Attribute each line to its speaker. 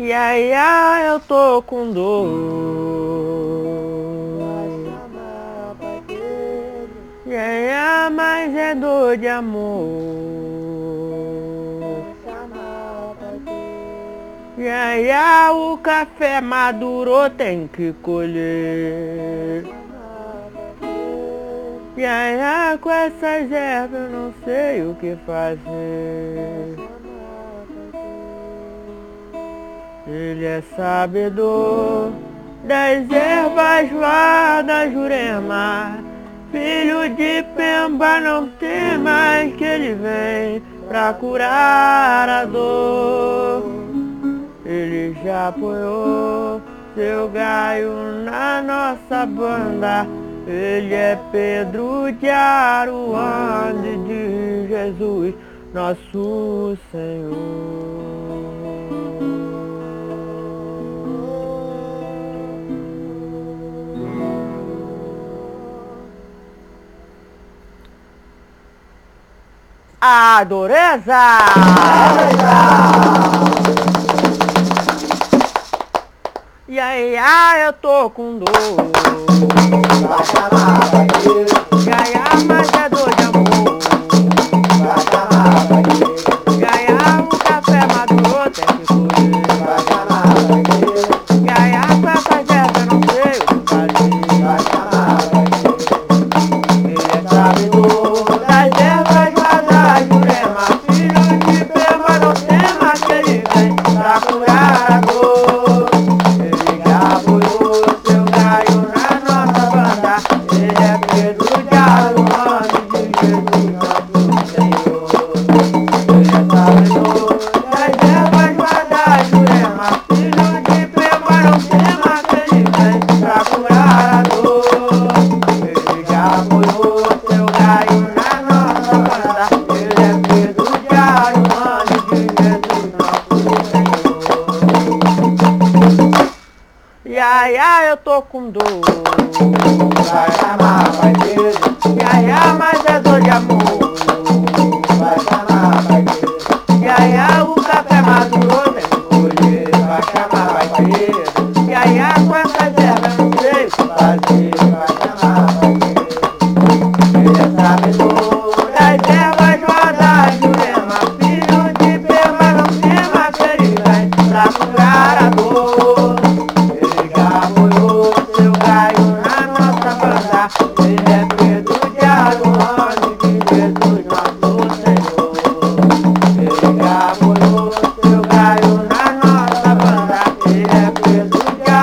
Speaker 1: E
Speaker 2: aí, ah, eu tô com dor. E aí, ah, mas é dor de amor. E aí, ah, o café maduro tem que colher. E aí, com essas ervas eu não sei o que fazer. Ele é sabedor das ervas lá da Jurema. Filho de Pemba, não tem mais que ele vem pra curar a dor. Ele já apoiou seu gaio na nossa banda. Ele é Pedro de Aruanda de Jesus, nosso Senhor. A dureza! E aí, ah, eu tô com dor. ah, eu tô com dor.
Speaker 1: Vai chamar, vai
Speaker 2: ver.